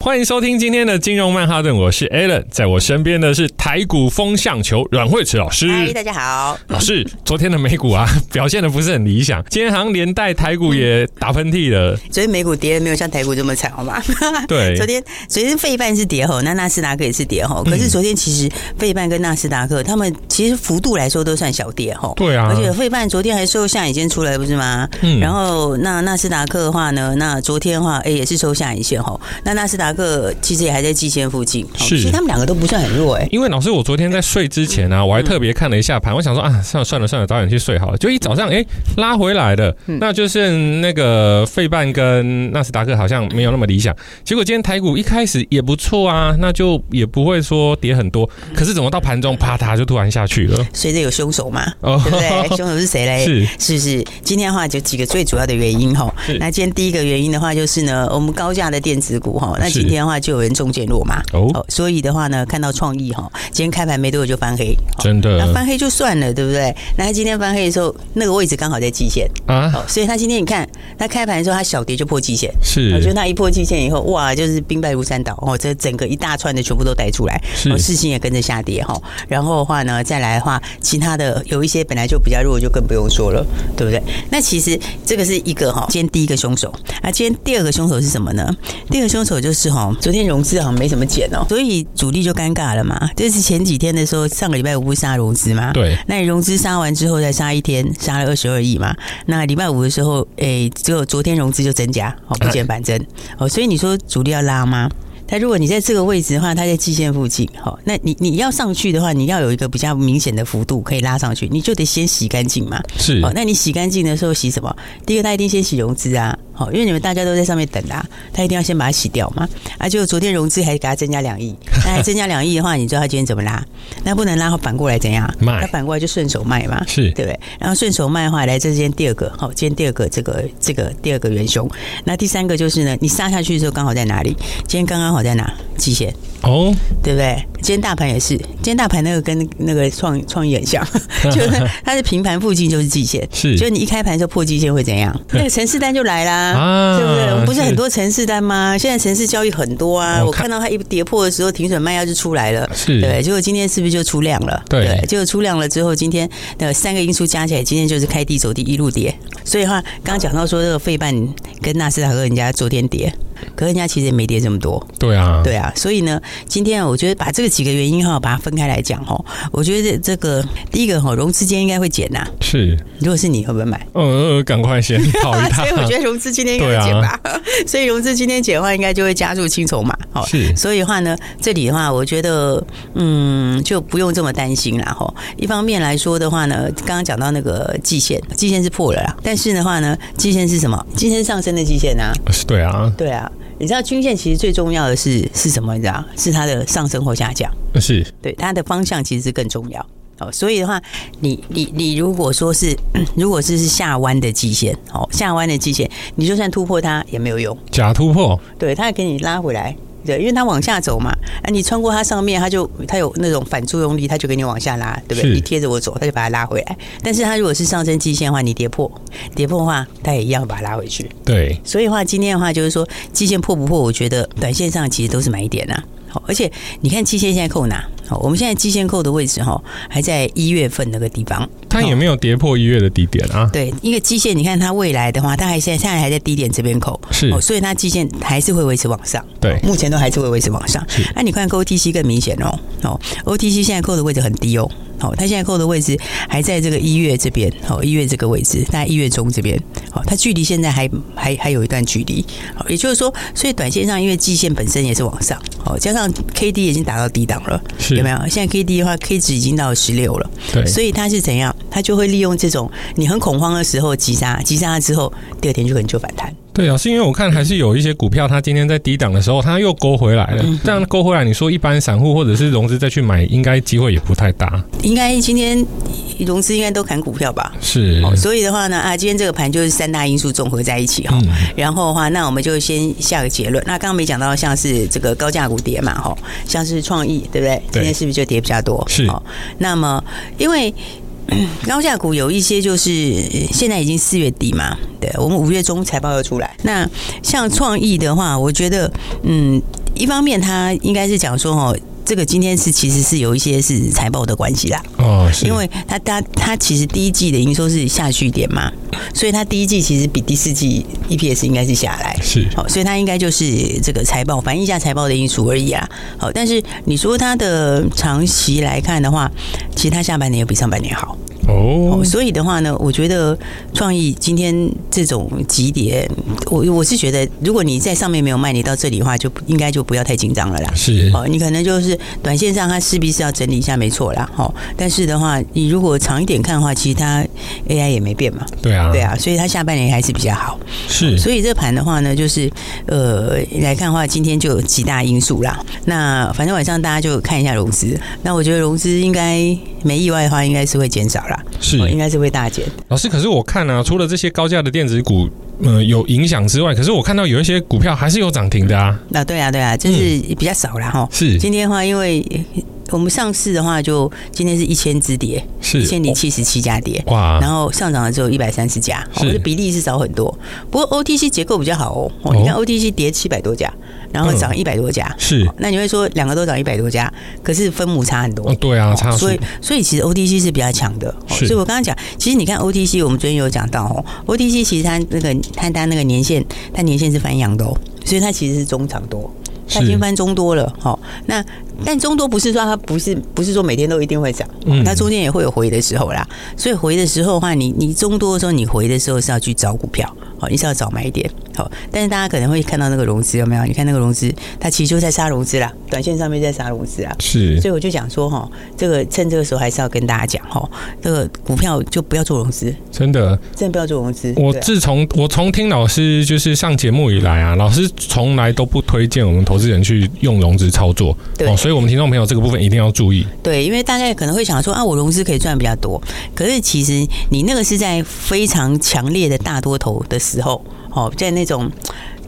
欢迎收听今天的金融曼哈顿，我是 Alan，在我身边的是台股风向球阮慧慈老师。嗨，大家好，老师，昨天的美股啊 表现的不是很理想，今天好像连带台股也打喷嚏了。昨天美股跌没有像台股这么惨，好吗？对，昨天昨天费半是跌吼，那纳斯达克也是跌吼。可是昨天其实费半跟纳斯达克他们其实幅度来说都算小跌吼。对啊，而且费半昨天还收下影线出来不是吗？嗯。然后那纳斯达克的话呢，那昨天的话哎也是收下影线吼。那纳斯达个其实也还在季线附近，是，其实他们两个都不算很弱哎、欸。因为老师，我昨天在睡之前呢、啊，我还特别看了一下盘，我想说啊，算了算了算了，早点去睡好了。就一早上哎、欸、拉回来的，那就是那个费半跟纳斯达克好像没有那么理想。结果今天台股一开始也不错啊，那就也不会说跌很多。可是怎么到盘中啪嗒就突然下去了？随着有凶手嘛，对不对？凶手是谁嘞？是是不是？今天的话就几个最主要的原因哈。那今天第一个原因的话就是呢，我们高价的电子股哈，那今天的话。就有人中箭落马。哦，所以的话呢，看到创意哈，今天开盘没多久就翻黑，真的，那翻黑就算了，对不对？那他今天翻黑的时候，那个位置刚好在季线。啊，所以他今天你看，他开盘的时候，他小跌就破季线，是，我觉得他一破季线以后，哇，就是兵败如山倒。哦，这整个一大串的全部都带出来，是，世芯也跟着下跌哈，然后的话呢，再来的话，其他的有一些本来就比较弱，就更不用说了，对不对？那其实这个是一个哈，今天第一个凶手，那今天第二个凶手是什么呢？第二个凶手就是哈，昨天融资好像没怎么减哦，所以主力就尴尬了嘛。这是前几天的时候，上个礼拜五不是杀融资吗？对。那你融资杀完之后再杀一天，杀了二十二亿嘛。那礼拜五的时候，哎，只有昨天融资就增加，哦，不减反增。哦，所以你说主力要拉吗？他如果你在这个位置的话，他在季线附近，好，那你你要上去的话，你要有一个比较明显的幅度可以拉上去，你就得先洗干净嘛。是。哦，那你洗干净的时候洗什么？第一个，他一定先洗融资啊。好，因为你们大家都在上面等啊，他一定要先把它洗掉嘛。啊，就昨天融资还给他增加两亿，那 还增加两亿的话，你知道他今天怎么拉？那不能拉，反过来怎样？卖。他反过来就顺手卖嘛，是对不对？然后顺手卖的话，来这是今天第二个，好，今天第二个这个这个第二个元凶。那第三个就是呢，你杀下去的时候刚好在哪里？今天刚刚好在哪？季线。哦，对不对？今天大盘也是，今天大盘那个跟那个创创意很像，就是它是平盘附近就是季线，是，就你一开盘就破季线会怎样？那个城市单就来啦，啊、对不对？不是很多城市单吗？现在城市交易很多啊，我看，到它一跌破的时候，停损卖压就出来了，是对。结果今天是不是就出量了？对，对，结果出量了之后，今天的三个因素加起来，今天就是开低走低一路跌。所以的话，刚刚讲到说这个费半跟纳斯达克人家昨天跌。可人家其实也没跌这么多，对啊，对啊，所以呢，今天我觉得把这个几个原因哈，把它分开来讲哈，我觉得这个第一个哈，融资今天应该会减呐，是，如果是你会不会买？嗯嗯，赶快先跑一趟。所以我觉得融资今天应该会减吧，所以融资今天减的话，应该就会加速清筹嘛，好，是，所以的话呢，这里的话，我觉得嗯，就不用这么担心啦哈。一方面来说的话呢，刚刚讲到那个季线，季线是破了啦，但是的话呢，季线是什么？季线上升的季线啊，是，对啊，对啊。你知道均线其实最重要的是是什么？你知道是它的上升或下降，是对它的方向其实是更重要哦。所以的话，你你你如果说是 如果是是下弯的季线哦，下弯的季线，你就算突破它也没有用，假突破，对，它给你拉回来。对，因为它往下走嘛，啊，你穿过它上面，它就它有那种反作用力，它就给你往下拉，对不对？你贴着我走，它就把它拉回来。但是它如果是上升季线的话，你跌破，跌破的话，它也一样把它拉回去。对，所以的话，今天的话就是说，季线破不破，我觉得短线上其实都是买一点呐。好，而且你看季线现在扣哪？好，我们现在季线扣的位置哈，还在一月份那个地方。它也没有跌破一月的低点啊。对，因为季线，你看它未来的话，它还现在现在还在低点这边扣，是，所以它季线还是会维持往上。对，目前都还是会维持往上。那你看 OTC 更明显哦，哦，OTC 现在扣的位置很低哦。好，它现在扣的位置还在这个一月这边，好，一月这个位置，在一月中这边，好，它距离现在还还还有一段距离，好，也就是说，所以短线上因为季线本身也是往上，好，加上 K D 已经达到低档了，有没有？现在 K D 的话，K 值已经到十六了，对，所以它是怎样？它就会利用这种你很恐慌的时候急杀，急杀了之后，第二天就可能就反弹。对啊，是因为我看还是有一些股票，它今天在低档的时候，它又勾回来了。嗯、这样勾回来，你说一般散户或者是融资再去买，应该机会也不太大。应该今天融资应该都砍股票吧？是、哦。所以的话呢，啊，今天这个盘就是三大因素综合在一起哈。嗯、然后的话，那我们就先下个结论。那刚刚没讲到，像是这个高价股跌嘛，哈，像是创意，对不对？对。今天是不是就跌比较多？是。哦、那么，因为。高价股有一些就是现在已经四月底嘛，对，我们五月中财报又出来。那像创意的话，我觉得，嗯，一方面它应该是讲说哦。这个今天是其实是有一些是财报的关系啦，哦，是，因为它它它其实第一季的营收是下去一点嘛，所以它第一季其实比第四季 EPS 应该是下来，是，好，所以它应该就是这个财报反映一下财报的因素而已啊，好，但是你说它的长期来看的话，其实它下半年又比上半年好。哦，所以的话呢，我觉得创意今天这种级别，我我是觉得，如果你在上面没有卖，你到这里的话，就应该就不要太紧张了啦。是哦，你可能就是短线上它势必是要整理一下，没错啦。哦，但是的话，你如果长一点看的话，其实它 AI 也没变嘛。对啊，对啊，所以它下半年还是比较好。是，所以这盘的话呢，就是呃来看的话，今天就有几大因素啦。那反正晚上大家就看一下融资。那我觉得融资应该没意外的话，应该是会减少啦。是，应该是会大减。老师，可是我看啊，除了这些高价的电子股，呃，有影响之外，可是我看到有一些股票还是有涨停的啊。那对啊，对啊，就是比较少了哈。是，今天的话，因为我们上市的话，就今天是一千只跌，是一千零七十七家跌，哇，然后上涨的只有一百三十家，我的比例是少很多。不过 OTC 结构比较好哦，你看 OTC 跌七百多家。然后涨一百多家，嗯、是，那你会说两个都涨一百多家，可是分母差很多。哦、对啊，差。所以，所以其实 OTC 是比较强的。所以我刚刚讲，其实你看 OTC，我们昨天有讲到哦，OTC 其实它那个它它那个年限，它年限是翻阳的哦，所以它其实是中长多，它已经翻中多了。好，那但中多不是说它不是不是说每天都一定会涨，嗯，它中间也会有回的时候啦。所以回的时候的话，你你中多的时候，你回的时候是要去找股票，好，你是要找买点。好，但是大家可能会看到那个融资有没有？你看那个融资，它其实就在杀融资啦，短线上面在杀融资啊。是，所以我就讲说哈，这个趁这个时候还是要跟大家讲哈，这个股票就不要做融资，真的，真的不要做融资。我自从我从听老师就是上节目以来啊，老师从来都不推荐我们投资人去用融资操作。对，哦，所以我们听众朋友这个部分一定要注意。对，因为大家可能会想说啊，我融资可以赚比较多，可是其实你那个是在非常强烈的大多头的时候，哦，在那种。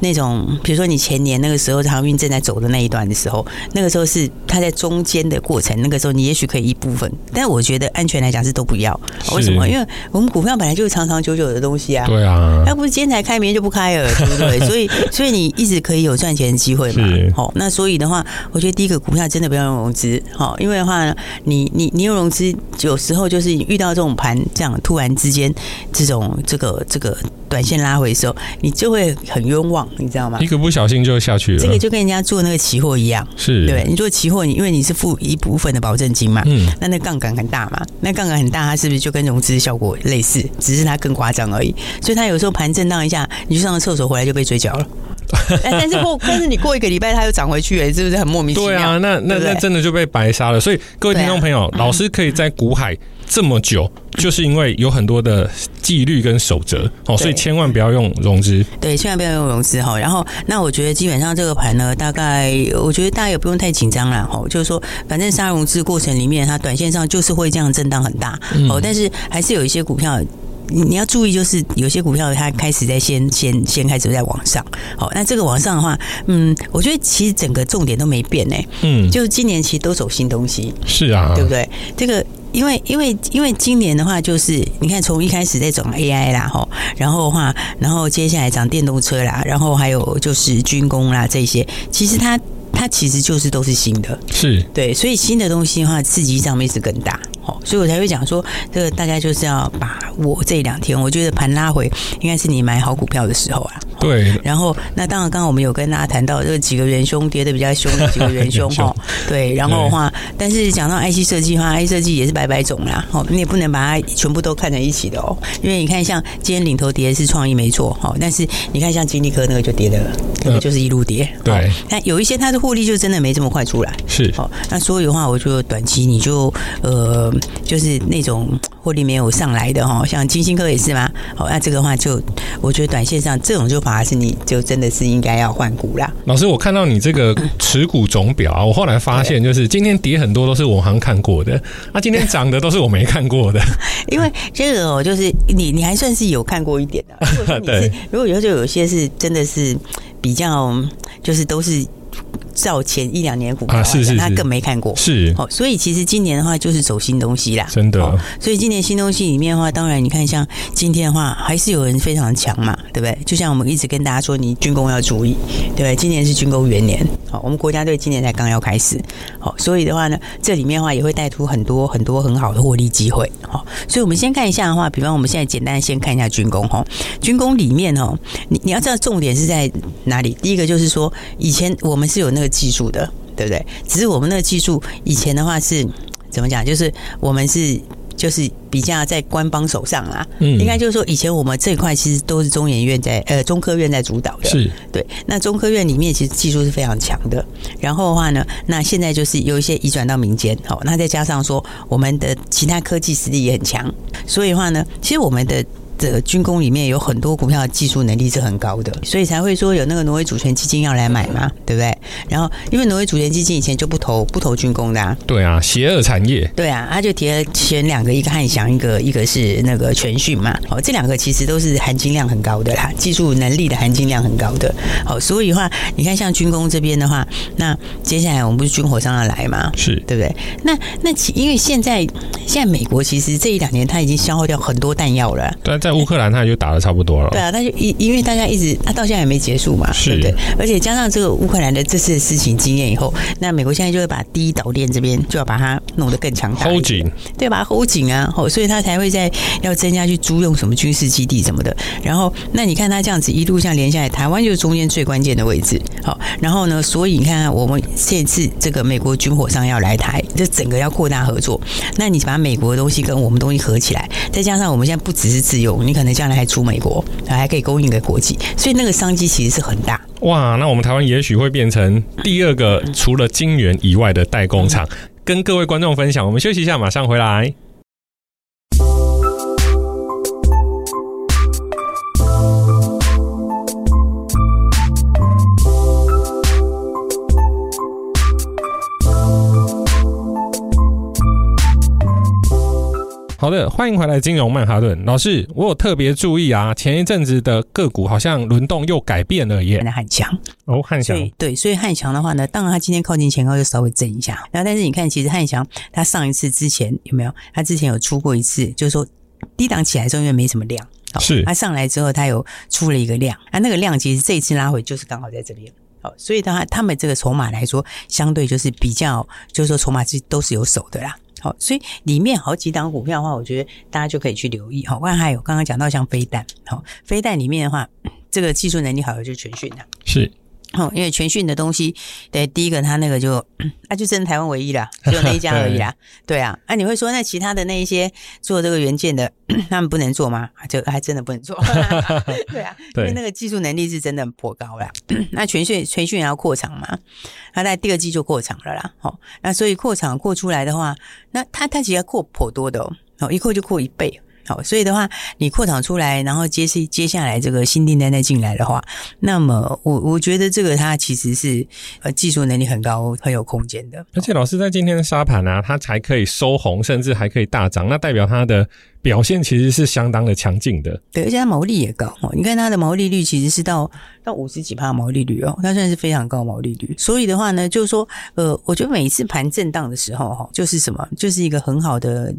那种，比如说你前年那个时候航运正在走的那一段的时候，那个时候是它在中间的过程，那个时候你也许可以一部分，但我觉得安全来讲是都不要。为什么？因为我们股票本来就是长长久久的东西啊。对啊。它不是今天才开，明天就不开了，对不对？所以，所以你一直可以有赚钱的机会嘛。好，那所以的话，我觉得第一个股票真的不要用融资，好，因为的话，你你你用融资，有时候就是遇到这种盘这样突然之间这种这个这个短线拉回的时候，你就会很冤枉。你知道吗？一个不小心就下去了。这个就跟人家做那个期货一样，是对。你做期货，你因为你是付一部分的保证金嘛，嗯，那那杠杆很大嘛，那杠杆很大，它是不是就跟融资效果类似？只是它更夸张而已。所以它有时候盘震荡一下，你去上个厕所回来就被追缴了。但是过，但是你过一个礼拜它又涨回去，是不是很莫名其妙？对啊，那那那真的就被白杀了。所以各位听众朋友，老师可以在股海。这么久，就是因为有很多的纪律跟守则哦，所以千万不要用融资。对，千万不要用融资哈。然后，那我觉得基本上这个盘呢，大概我觉得大家也不用太紧张了哈。就是说，反正杀融资过程里面，它短线上就是会这样震荡很大哦。但是还是有一些股票，你你要注意，就是有些股票它开始在先先先开始在往上。好，那这个往上的话，嗯，我觉得其实整个重点都没变呢。嗯，就是今年其实都走新东西。是啊，对不对？这个。因为因为因为今年的话，就是你看从一开始在讲 AI 啦，吼，然后的话，然后接下来讲电动车啦，然后还有就是军工啦这些，其实它它其实就是都是新的，是对，所以新的东西的话，刺激上面是更大。所以我才会讲说，这个大家就是要把握这两天，我觉得盘拉回应该是你买好股票的时候啊。对。然后，那当然，刚刚我们有跟大家谈到这几个元凶跌的比较凶的几个 元凶哈。对。然后的话，但是讲到 IC 设计的话，IC 设计也是百百种啦。哦，你也不能把它全部都看在一起的哦。因为你看，像今天领头跌是创意没错哈，但是你看像金立科那个就跌的，那个就是一路跌。对。那有一些它的获利就真的没这么快出来。是。好，那所以的话，我就短期你就呃。就是那种获利没有上来的哈，像金星科也是嘛。好，那这个话就我觉得短线上这种就反而是你就真的是应该要换股啦。老师，我看到你这个持股总表啊，我后来发现就是今天跌很多都是我好像看过的，那今天涨的都是我没看过的。因为这个哦，就是你你还算是有看过一点的。如果说你是，如果有就有些是真的是比较，就是都是。照前一两年股票，他更没看过。是，哦，所以其实今年的话就是走新东西啦，真的。所以今年新东西里面的话，当然你看像今天的话，还是有人非常强嘛，对不对？就像我们一直跟大家说，你军工要注意，对不对？今年是军工元年，好，我们国家队今年才刚要开始，好，所以的话呢，这里面的话也会带出很多很多很好的获利机会，好，所以我们先看一下的话，比方我们现在简单先看一下军工哈，军工里面哈，你你要知道重点是在哪里？第一个就是说，以前我们是有那个。技术的，对不对？只是我们那个技术以前的话是 怎么讲？就是我们是就是比较在官方手上啦。嗯，应该就是说以前我们这一块其实都是中研院在呃中科院在主导的。是对。那中科院里面其实技术是非常强的。然后的话呢，那现在就是有一些移转到民间，好，那再加上说我们的其他科技实力也很强，所以的话呢，其实我们的。这个军工里面有很多股票的技术能力是很高的，所以才会说有那个挪威主权基金要来买嘛，对不对？然后因为挪威主权基金以前就不投不投军工的，啊，对啊，邪恶产业，对啊，他就提了前两个，一个汉翔，一个一个是那个全讯嘛，哦，这两个其实都是含金量很高的啦，技术能力的含金量很高的，好，所以的话，你看像军工这边的话，那接下来我们不是军火商要来嘛，是对不对？那那其因为现在现在美国其实这一两年他已经消耗掉很多弹药了，对。在乌克兰，他也就打的差不多了。对啊，他就因因为大家一直，他到现在还没结束嘛，是对不对？而且加上这个乌克兰的这次的事情经验以后，那美国现在就会把第一岛链这边就要把它弄得更强大，hold 紧，对，把它 hold 紧啊，所以他才会在要增加去租用什么军事基地什么的。然后，那你看他这样子一路这样连下来，台湾就是中间最关键的位置。好，然后呢，所以你看我们这次这个美国军火商要来台，这整个要扩大合作。那你把美国的东西跟我们东西合起来，再加上我们现在不只是自你可能将来还出美国，还可以供应给国际，所以那个商机其实是很大。哇，那我们台湾也许会变成第二个除了晶圆以外的代工厂，跟各位观众分享。我们休息一下，马上回来。好的，欢迎回来，金融曼哈顿。老师，我有特别注意啊，前一阵子的个股好像轮动又改变了耶。汉强。哦，汉强对，所以汉强的话呢，当然他今天靠近前高就稍微震一下，然后但是你看，其实汉强他上一次之前有没有？他之前有出过一次，就是说低档起来之后因为没什么量，是他上来之后他有出了一个量，啊，那个量其实这一次拉回就是刚好在这边，好，所以他他们这个筹码来说，相对就是比较，就是说筹码是都是有手的啦。好，所以里面好几档股票的话，我觉得大家就可以去留意。好，外还有刚刚讲到像飞弹，好，飞弹里面的话，这个技术能力好的就是全讯的，是。哦，因为全讯的东西，对，第一个他那个就，啊，就真的台湾唯一啦，只有那一家而已啦。对啊，啊，你会说那其他的那一些做这个元件的，他们不能做吗？就还真的不能做。对啊，因为那个技术能力是真的颇高啦。那全讯全讯也要扩厂嘛，他在第二季就扩厂了啦。好，那所以扩厂扩出来的话，那他他其实扩颇多的哦，一扩就扩一倍。好，所以的话，你扩厂出来，然后接是接下来这个新订单再进来的话，那么我我觉得这个它其实是呃技术能力很高、很有空间的。而且老师在今天的沙盘啊，它才可以收红，甚至还可以大涨，那代表它的表现其实是相当的强劲的。对，而且它毛利也高哦。你看它的毛利率其实是到到五十几帕毛利率哦，它算是非常高毛利率。所以的话呢，就是说呃，我觉得每一次盘震荡的时候哈，就是什么，就是一个很好的。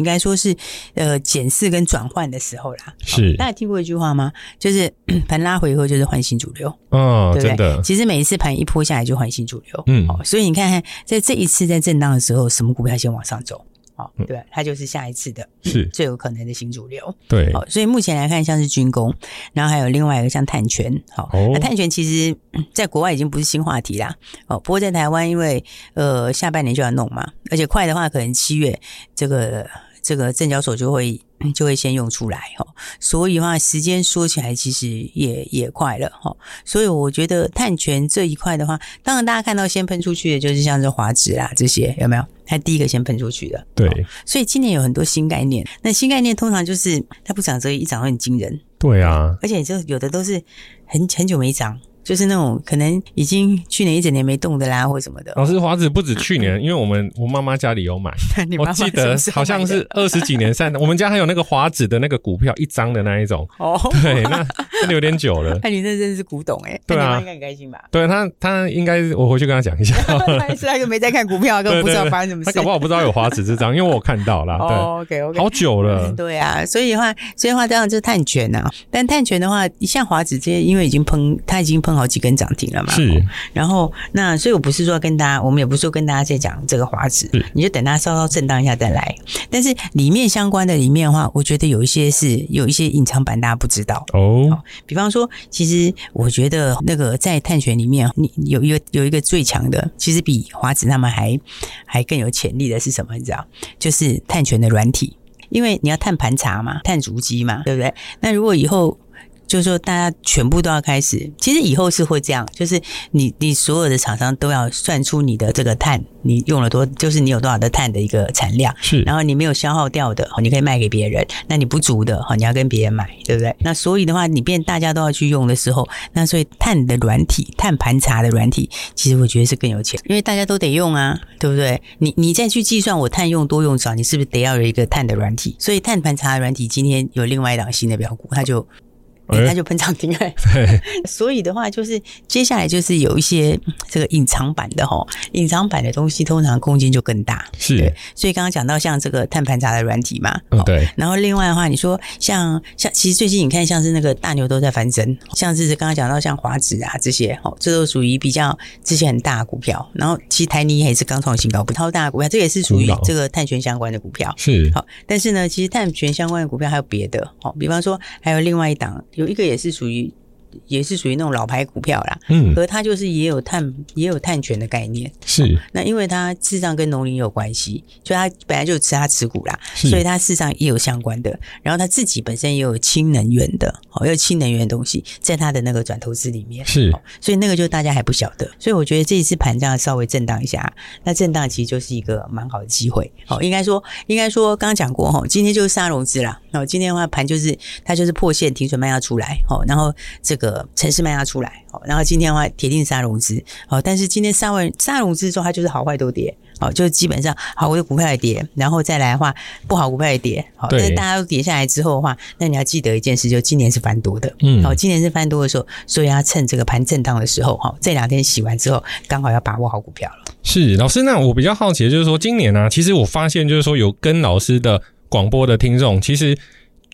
应该说是，呃，检视跟转换的时候啦。是，大家听过一句话吗？就是 盘拉回以后就是换新主流。哦，对不对？其实每一次盘一波下来就换新主流。嗯。所以你看看，在这一次在震荡的时候，什么股票先往上走？哦，对，它就是下一次的，是最有可能的新主流。对。好，所以目前来看，像是军工，然后还有另外一个像碳权。好，那碳权其实在国外已经不是新话题啦。哦，不过在台湾，因为呃下半年就要弄嘛，而且快的话可能七月这个。这个证交所就会就会先用出来哈。所以的话，时间说起来其实也也快了哈。所以我觉得碳权这一块的话，当然大家看到先喷出去的就是像是华指啦这些有没有？它第一个先喷出去的。对。所以今年有很多新概念，那新概念通常就是它不涨则已，一涨会很惊人。对啊。而且就有的都是很很久没涨。就是那种可能已经去年一整年没动的啦，或什么的。老师，华子不止去年，因为我们我妈妈家里有买，我记得好像是二十几年三的。我们家还有那个华子的那个股票，一张的那一种。哦，对，那那有点久了。那 你那真是古董哎。对啊，应该很开心吧？对他，他应该我回去跟他讲一下。他是他又没在看股票，根本不知道发生什么事。他搞不好不知道有华子这张，因为我看到了。哦，OK OK。好久了。对啊，所以的话，所以的话这样就是碳权呐。但碳权的话，像华子这些，因为已经喷，他已经喷好几根涨停了嘛。是，然后那所以，我不是说跟大家，我们也不是说跟大家在讲这个华指，你就等它稍稍震荡一下再来。但是里面相关的里面的话，我觉得有一些是有一些隐藏版，大家不知道哦。比方说，其实我觉得那个在探权里面，你有一个有一个最强的，其实比华指他们还还更有潜力的是什么？你知道？就是探权的软体，因为你要碳盘查嘛，碳足迹嘛，对不对？那如果以后就是说，大家全部都要开始。其实以后是会这样，就是你你所有的厂商都要算出你的这个碳，你用了多，就是你有多少的碳的一个产量。是。然后你没有消耗掉的，你可以卖给别人。那你不足的，你要跟别人买，对不对？那所以的话，你变大家都要去用的时候，那所以碳的软体、碳盘查的软体，其实我觉得是更有钱，因为大家都得用啊，对不对？你你再去计算我碳用多用少，你是不是得要有一个碳的软体？所以碳盘查的软体今天有另外一档新的标股，它就。欸、他就喷涨停哎，对，所以的话就是接下来就是有一些这个隐藏版的哈，隐藏版的东西通常空间就更大，是，所以刚刚讲到像这个碳盘查的软体嘛，嗯对，然后另外的话你说像像其实最近你看像是那个大牛都在翻身，像是刚刚讲到像华指啊这些哦，这都属于比较之前很大的股票，然后其实台泥也是刚创新高，不超大的股票，这也是属于这个碳权相关的股票，是。好，但是呢，其实碳权相关的股票还有别的，哦，比方说还有另外一档。有一个也是属于。也是属于那种老牌股票啦，嗯，而它就是也有碳也有碳权的概念，是、哦。那因为它事实上跟农林有关系，就它本来就持它持股啦，所以它事实上也有相关的。然后它自己本身也有氢能源的，哦，有氢能源的东西在它的那个转投资里面，是、哦。所以那个就大家还不晓得，所以我觉得这一次盘这样稍微震荡一下，那震荡其实就是一个蛮好的机会。哦，应该说应该说刚刚讲过哈，今天就是杀融资啦。哦，今天的话盘就是它就是破线停损卖压出来，哦，然后这个。城市卖压出来，然后今天的话铁定杀融资，哦，但是今天杀完杀融资之后，它就是好坏都跌，哦，就基本上好的股票也跌，然后再来的话不好股票也跌，好，但是大家都跌下来之后的话，那你要记得一件事，就今年是翻多的，嗯，好，今年是翻多的时候，所以要趁这个盘震荡的时候，哈，这两天洗完之后，刚好要把握好股票了。是老师，那我比较好奇的就是说，今年呢、啊，其实我发现就是说，有跟老师的广播的听众，其实。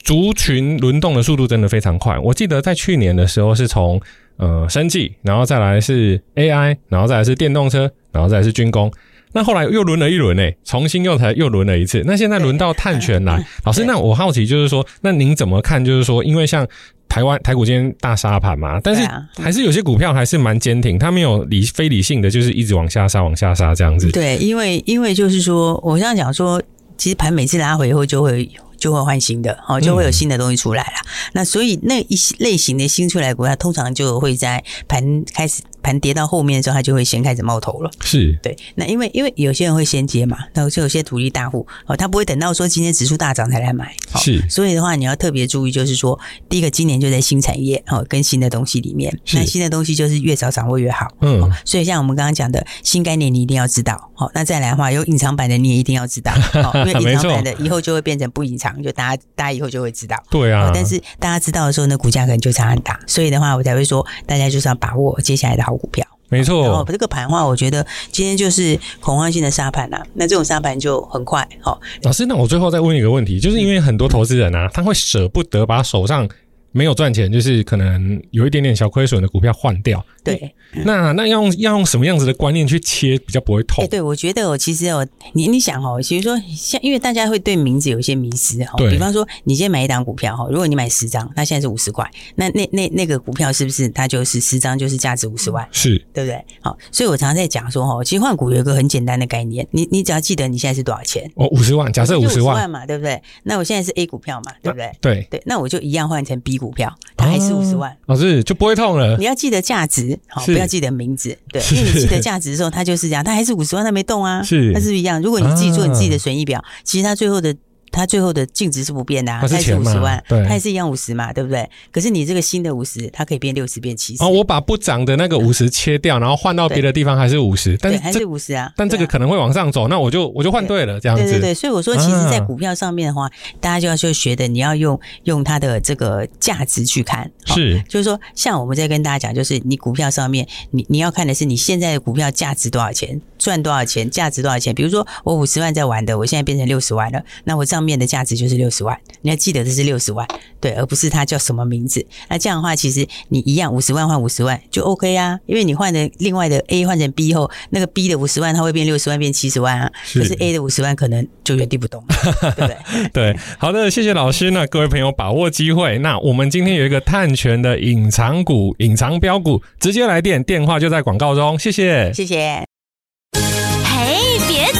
族群轮动的速度真的非常快。我记得在去年的时候是从呃生技，然后再来是 AI，然后再来是电动车，然后再来是军工。那后来又轮了一轮诶，重新又才又轮了一次。那现在轮到碳权来，老师，那我好奇就是说，那您怎么看？就是说，因为像台湾台股今天大杀盘嘛，但是还是有些股票还是蛮坚挺，它没有理非理性的，就是一直往下杀，往下杀这样子。对，因为因为就是说，我这样讲说，其实盘每次拉回以后就会。就会换新的，哦，就会有新的东西出来了。嗯、那所以那一类型的新出来的股票，通常就会在盘开始。盘跌到后面的时候，它就会先开始冒头了。是对，那因为因为有些人会先接嘛，那就有些土地大户哦，他不会等到说今天指数大涨才来买。是，所以的话你要特别注意，就是说第一个今年就在新产业哦，跟新的东西里面，那新的东西就是越早掌握越好。嗯，所以像我们刚刚讲的新概念，你一定要知道。好，那再来的话，有隐藏版的你也一定要知道，因为隐藏版的以后就会变成不隐藏，就大家大家以后就会知道。对啊，但是大家知道的时候，那股价可能就差很大。所以的话，我才会说大家就是要把握接下来的好股票。没错，然后这个盘的话，我觉得今天就是恐慌性的杀盘啊。那这种杀盘就很快。哦，老师，那我最后再问一个问题，就是因为很多投资人啊，他会舍不得把手上没有赚钱，就是可能有一点点小亏损的股票换掉。对，那那要用要用什么样子的观念去切，比较不会痛？哎，对，我觉得哦，其实哦，你你想哦，其实说像因为大家会对名字有一些迷思哈。对。比方说，你今天买一档股票哈，如果你买十张，那现在是五十块，那那那那个股票是不是它就是十张就是价值五十万？是，对不对？好，所以我常常在讲说哈，其实换股有一个很简单的概念，你你只要记得你现在是多少钱哦，五十万，假设五十万嘛，对不对？那我现在是 A 股票嘛，对不对？对对，那我就一样换成 B 股票，它还是五十万，老师就不会痛了。你要记得价值，好，不要记得。名字 对，因为你记得价值的时候，它就是这样，它还是五十万，它没动啊，是，它是不是一样？如果你自己做你自己的损益表，其实它最后的。它最后的净值是不变的，啊，它是五十万，对，它也是一样五十嘛，对不对？可是你这个新的五十，它可以变六十，变七十。哦，我把不涨的那个五十切掉，然后换到别的地方还是五十，但是还是五十啊。但这个可能会往上走，那我就我就换对了，这样子。对对对，所以我说，其实，在股票上面的话，大家就要去学的，你要用用它的这个价值去看。是，就是说，像我们在跟大家讲，就是你股票上面，你你要看的是你现在的股票价值多少钱，赚多少钱，价值多少钱。比如说，我五十万在玩的，我现在变成六十万了，那我账面的价值就是六。十万，你要记得这是六十万，对，而不是它叫什么名字。那这样的话，其实你一样五十万换五十万就 OK 啊，因为你换的另外的 A 换成 B 后，那个 B 的五十万它会变六十万变七十万啊，可是 A 的五十万可能就原地不动，对不对？对，好的，谢谢老师。那各位朋友把握机会，那我们今天有一个探权的隐藏股、隐藏标股，直接来电，电话就在广告中。谢谢，谢谢。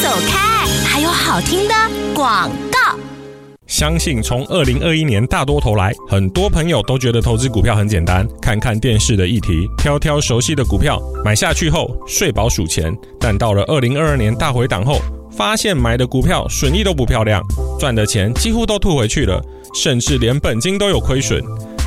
走开，还有好听的广告。相信从二零二一年大多头来，很多朋友都觉得投资股票很简单，看看电视的议题，挑挑熟悉的股票买下去后睡饱数钱。但到了二零二二年大回档后，发现买的股票损益都不漂亮，赚的钱几乎都吐回去了，甚至连本金都有亏损。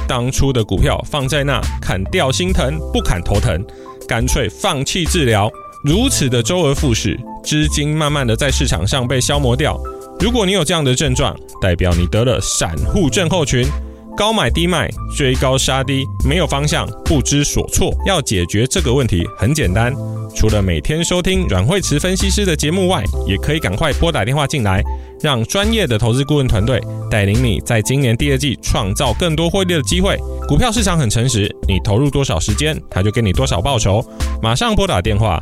当初的股票放在那，砍掉心疼，不砍头疼，干脆放弃治疗。如此的周而复始，资金慢慢的在市场上被消磨掉。如果你有这样的症状，代表你得了散户症候群，高买低卖，追高杀低，没有方向，不知所措。要解决这个问题很简单，除了每天收听阮慧慈分析师的节目外，也可以赶快拨打电话进来，让专业的投资顾问团队带领你在今年第二季创造更多获利的机会。股票市场很诚实，你投入多少时间，他就给你多少报酬。马上拨打电话